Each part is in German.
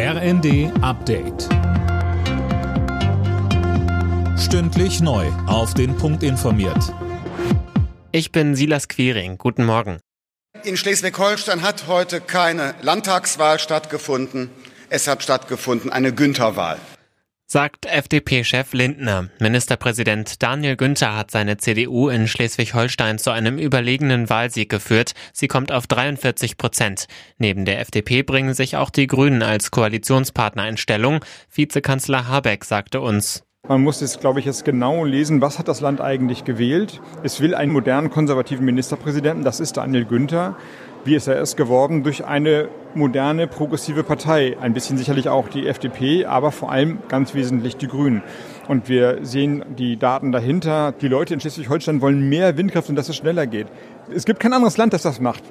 RND Update. Stündlich neu. Auf den Punkt informiert. Ich bin Silas Quiring. Guten Morgen. In Schleswig-Holstein hat heute keine Landtagswahl stattgefunden. Es hat stattgefunden eine Güntherwahl sagt FDP-Chef Lindner. Ministerpräsident Daniel Günther hat seine CDU in Schleswig-Holstein zu einem überlegenen Wahlsieg geführt. Sie kommt auf 43 Prozent. Neben der FDP bringen sich auch die Grünen als Koalitionspartner in Stellung. Vizekanzler Habeck sagte uns, man muss jetzt, glaube ich, jetzt genau lesen, was hat das Land eigentlich gewählt. Es will einen modernen konservativen Ministerpräsidenten, das ist Daniel Günther. Wie ist er erst geworden? Durch eine moderne, progressive Partei. Ein bisschen sicherlich auch die FDP, aber vor allem ganz wesentlich die Grünen. Und wir sehen die Daten dahinter. Die Leute in Schleswig-Holstein wollen mehr Windkraft und dass es schneller geht. Es gibt kein anderes Land, das das macht.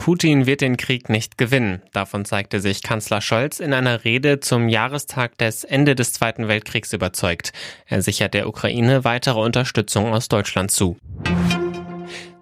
Putin wird den Krieg nicht gewinnen. Davon zeigte sich Kanzler Scholz in einer Rede zum Jahrestag des Ende des Zweiten Weltkriegs überzeugt. Er sichert der Ukraine weitere Unterstützung aus Deutschland zu.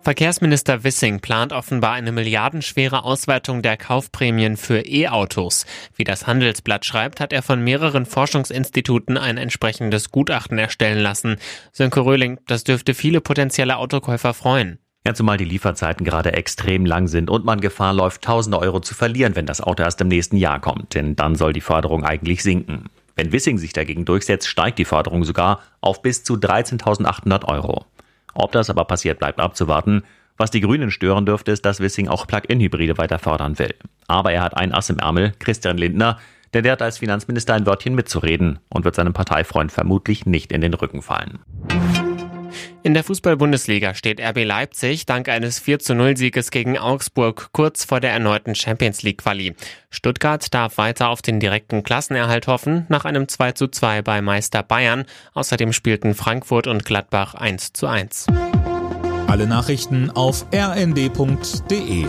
Verkehrsminister Wissing plant offenbar eine milliardenschwere Ausweitung der Kaufprämien für E-Autos. Wie das Handelsblatt schreibt, hat er von mehreren Forschungsinstituten ein entsprechendes Gutachten erstellen lassen. Sönke Röhling, das dürfte viele potenzielle Autokäufer freuen. Ja, zumal die Lieferzeiten gerade extrem lang sind und man Gefahr läuft, tausende Euro zu verlieren, wenn das Auto erst im nächsten Jahr kommt. Denn dann soll die Förderung eigentlich sinken. Wenn Wissing sich dagegen durchsetzt, steigt die Förderung sogar auf bis zu 13.800 Euro. Ob das aber passiert, bleibt abzuwarten. Was die Grünen stören dürfte, ist, dass Wissing auch Plug-in-Hybride weiter fördern will. Aber er hat ein Ass im Ärmel, Christian Lindner, denn der hat als Finanzminister ein Wörtchen mitzureden und wird seinem Parteifreund vermutlich nicht in den Rücken fallen. In der Fußball-Bundesliga steht RB Leipzig dank eines 4 zu 0 Sieges gegen Augsburg kurz vor der erneuten Champions League Quali. Stuttgart darf weiter auf den direkten Klassenerhalt hoffen, nach einem 2 zu 2 bei Meister Bayern. Außerdem spielten Frankfurt und Gladbach 1 zu 1. Alle Nachrichten auf rnd.de